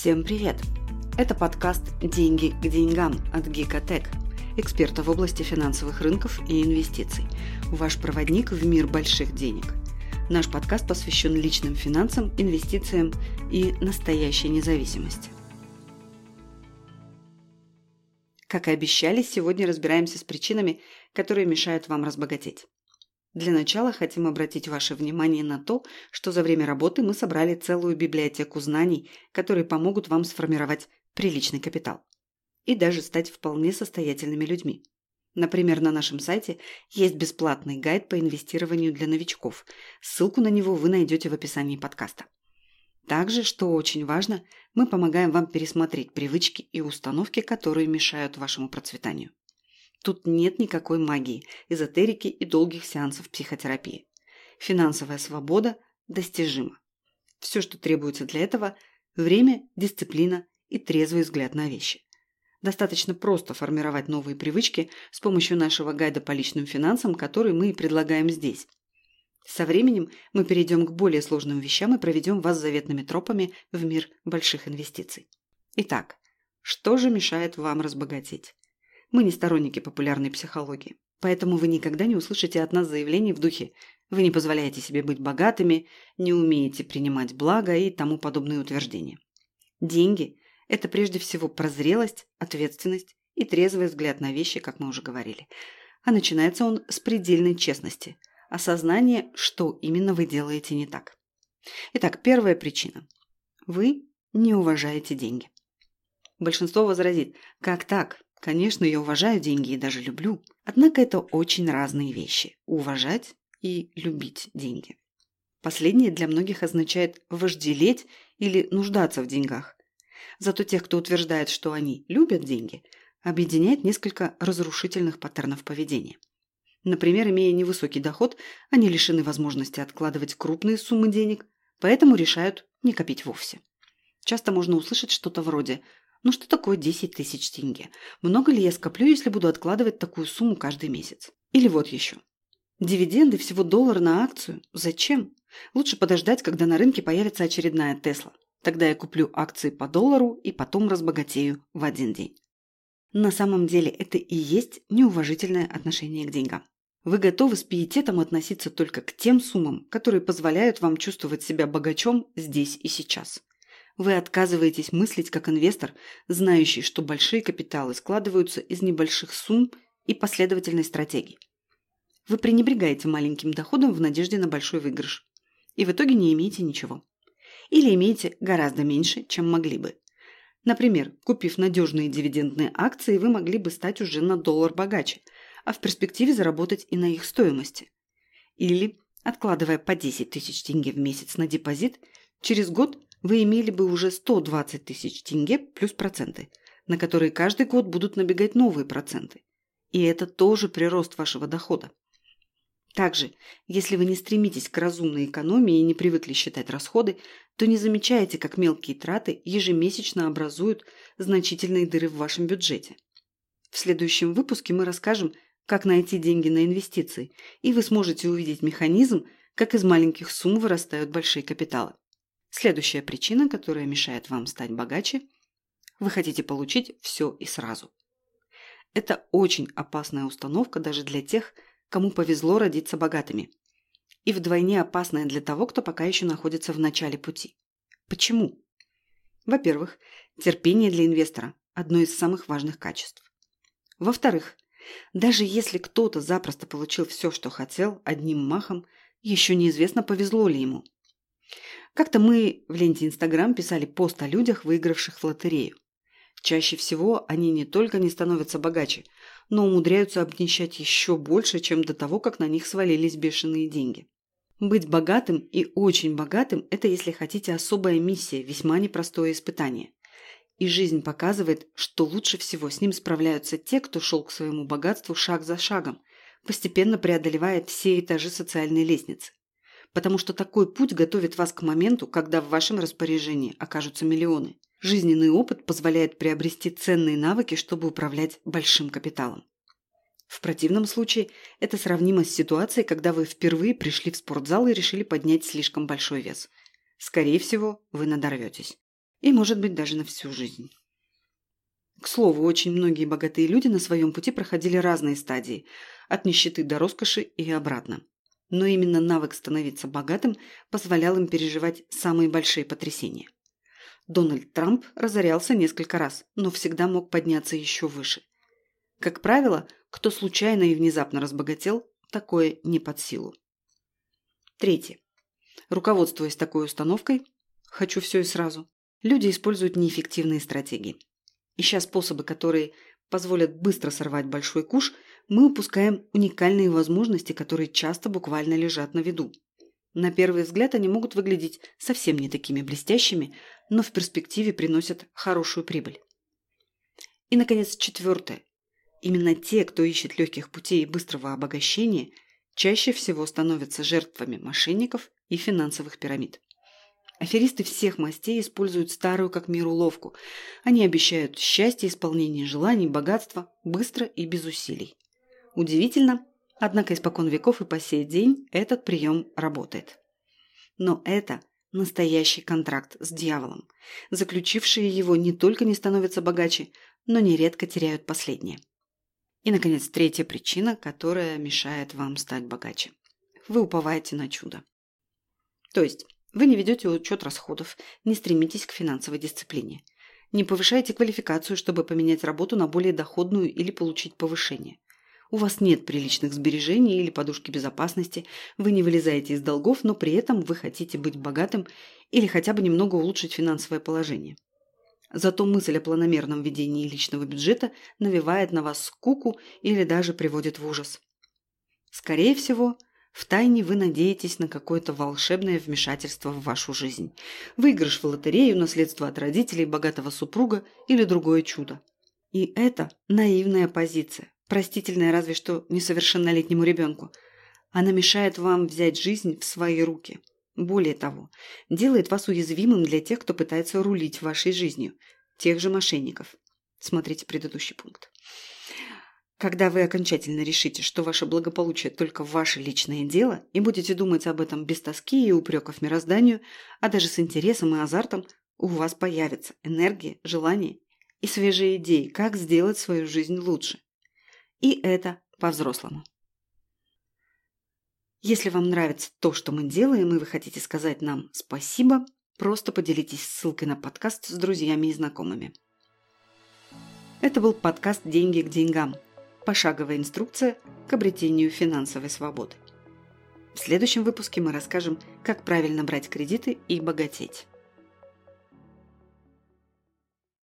Всем привет! Это подкаст «Деньги к деньгам» от Гикотек, эксперта в области финансовых рынков и инвестиций. Ваш проводник в мир больших денег. Наш подкаст посвящен личным финансам, инвестициям и настоящей независимости. Как и обещали, сегодня разбираемся с причинами, которые мешают вам разбогатеть. Для начала хотим обратить ваше внимание на то, что за время работы мы собрали целую библиотеку знаний, которые помогут вам сформировать приличный капитал и даже стать вполне состоятельными людьми. Например, на нашем сайте есть бесплатный гайд по инвестированию для новичков. Ссылку на него вы найдете в описании подкаста. Также, что очень важно, мы помогаем вам пересмотреть привычки и установки, которые мешают вашему процветанию. Тут нет никакой магии, эзотерики и долгих сеансов психотерапии. Финансовая свобода достижима. Все, что требуется для этого – время, дисциплина и трезвый взгляд на вещи. Достаточно просто формировать новые привычки с помощью нашего гайда по личным финансам, который мы и предлагаем здесь. Со временем мы перейдем к более сложным вещам и проведем вас заветными тропами в мир больших инвестиций. Итак, что же мешает вам разбогатеть? Мы не сторонники популярной психологии. Поэтому вы никогда не услышите от нас заявлений в духе «вы не позволяете себе быть богатыми», «не умеете принимать благо» и тому подобные утверждения. Деньги – это прежде всего прозрелость, ответственность и трезвый взгляд на вещи, как мы уже говорили. А начинается он с предельной честности, осознания, что именно вы делаете не так. Итак, первая причина. Вы не уважаете деньги. Большинство возразит, как так? Конечно, я уважаю деньги и даже люблю. Однако это очень разные вещи – уважать и любить деньги. Последнее для многих означает вожделеть или нуждаться в деньгах. Зато тех, кто утверждает, что они любят деньги, объединяет несколько разрушительных паттернов поведения. Например, имея невысокий доход, они лишены возможности откладывать крупные суммы денег, поэтому решают не копить вовсе. Часто можно услышать что-то вроде ну что такое 10 тысяч тенге? Много ли я скоплю, если буду откладывать такую сумму каждый месяц? Или вот еще. Дивиденды всего доллар на акцию. Зачем? Лучше подождать, когда на рынке появится очередная Тесла. Тогда я куплю акции по доллару и потом разбогатею в один день. На самом деле это и есть неуважительное отношение к деньгам. Вы готовы с пиететом относиться только к тем суммам, которые позволяют вам чувствовать себя богачом здесь и сейчас. Вы отказываетесь мыслить как инвестор, знающий, что большие капиталы складываются из небольших сумм и последовательной стратегии. Вы пренебрегаете маленьким доходом в надежде на большой выигрыш. И в итоге не имеете ничего. Или имеете гораздо меньше, чем могли бы. Например, купив надежные дивидендные акции, вы могли бы стать уже на доллар богаче, а в перспективе заработать и на их стоимости. Или, откладывая по 10 тысяч тенге в месяц на депозит, через год вы имели бы уже 120 тысяч тенге плюс проценты, на которые каждый год будут набегать новые проценты. И это тоже прирост вашего дохода. Также, если вы не стремитесь к разумной экономии и не привыкли считать расходы, то не замечаете, как мелкие траты ежемесячно образуют значительные дыры в вашем бюджете. В следующем выпуске мы расскажем, как найти деньги на инвестиции, и вы сможете увидеть механизм, как из маленьких сумм вырастают большие капиталы. Следующая причина, которая мешает вам стать богаче – вы хотите получить все и сразу. Это очень опасная установка даже для тех, кому повезло родиться богатыми. И вдвойне опасная для того, кто пока еще находится в начале пути. Почему? Во-первых, терпение для инвестора – одно из самых важных качеств. Во-вторых, даже если кто-то запросто получил все, что хотел, одним махом, еще неизвестно, повезло ли ему – как-то мы в ленте Инстаграм писали пост о людях, выигравших в лотерею. Чаще всего они не только не становятся богаче, но умудряются обнищать еще больше, чем до того, как на них свалились бешеные деньги. Быть богатым и очень богатым – это, если хотите, особая миссия, весьма непростое испытание. И жизнь показывает, что лучше всего с ним справляются те, кто шел к своему богатству шаг за шагом, постепенно преодолевая все этажи социальной лестницы потому что такой путь готовит вас к моменту, когда в вашем распоряжении окажутся миллионы. Жизненный опыт позволяет приобрести ценные навыки, чтобы управлять большим капиталом. В противном случае это сравнимо с ситуацией, когда вы впервые пришли в спортзал и решили поднять слишком большой вес. Скорее всего, вы надорветесь. И, может быть, даже на всю жизнь. К слову, очень многие богатые люди на своем пути проходили разные стадии, от нищеты до роскоши и обратно. Но именно навык становиться богатым позволял им переживать самые большие потрясения. Дональд Трамп разорялся несколько раз, но всегда мог подняться еще выше. Как правило, кто случайно и внезапно разбогател, такое не под силу. Третье. Руководствуясь такой установкой «хочу все и сразу», люди используют неэффективные стратегии. Ища способы, которые позволят быстро сорвать большой куш, мы упускаем уникальные возможности, которые часто буквально лежат на виду. На первый взгляд они могут выглядеть совсем не такими блестящими, но в перспективе приносят хорошую прибыль. И, наконец, четвертое. Именно те, кто ищет легких путей быстрого обогащения, чаще всего становятся жертвами мошенников и финансовых пирамид. Аферисты всех мастей используют старую как мир уловку. Они обещают счастье, исполнение желаний, богатство, быстро и без усилий. Удивительно, однако испокон веков и по сей день этот прием работает. Но это настоящий контракт с дьяволом. Заключившие его не только не становятся богаче, но нередко теряют последнее. И, наконец, третья причина, которая мешает вам стать богаче. Вы уповаете на чудо. То есть, вы не ведете учет расходов, не стремитесь к финансовой дисциплине. Не повышаете квалификацию, чтобы поменять работу на более доходную или получить повышение. У вас нет приличных сбережений или подушки безопасности, вы не вылезаете из долгов, но при этом вы хотите быть богатым или хотя бы немного улучшить финансовое положение. Зато мысль о планомерном ведении личного бюджета навевает на вас скуку или даже приводит в ужас. Скорее всего, втайне вы надеетесь на какое-то волшебное вмешательство в вашу жизнь. Выигрыш в лотерею, наследство от родителей, богатого супруга или другое чудо. И это наивная позиция, простительная разве что несовершеннолетнему ребенку. Она мешает вам взять жизнь в свои руки – более того, делает вас уязвимым для тех, кто пытается рулить вашей жизнью, тех же мошенников. Смотрите предыдущий пункт. Когда вы окончательно решите, что ваше благополучие только ваше личное дело, и будете думать об этом без тоски и упреков мирозданию, а даже с интересом и азартом, у вас появится энергия, желание и свежие идеи, как сделать свою жизнь лучше. И это по-взрослому. Если вам нравится то, что мы делаем, и вы хотите сказать нам спасибо, просто поделитесь ссылкой на подкаст с друзьями и знакомыми. Это был подкаст «Деньги к деньгам». Пошаговая инструкция к обретению финансовой свободы. В следующем выпуске мы расскажем, как правильно брать кредиты и богатеть.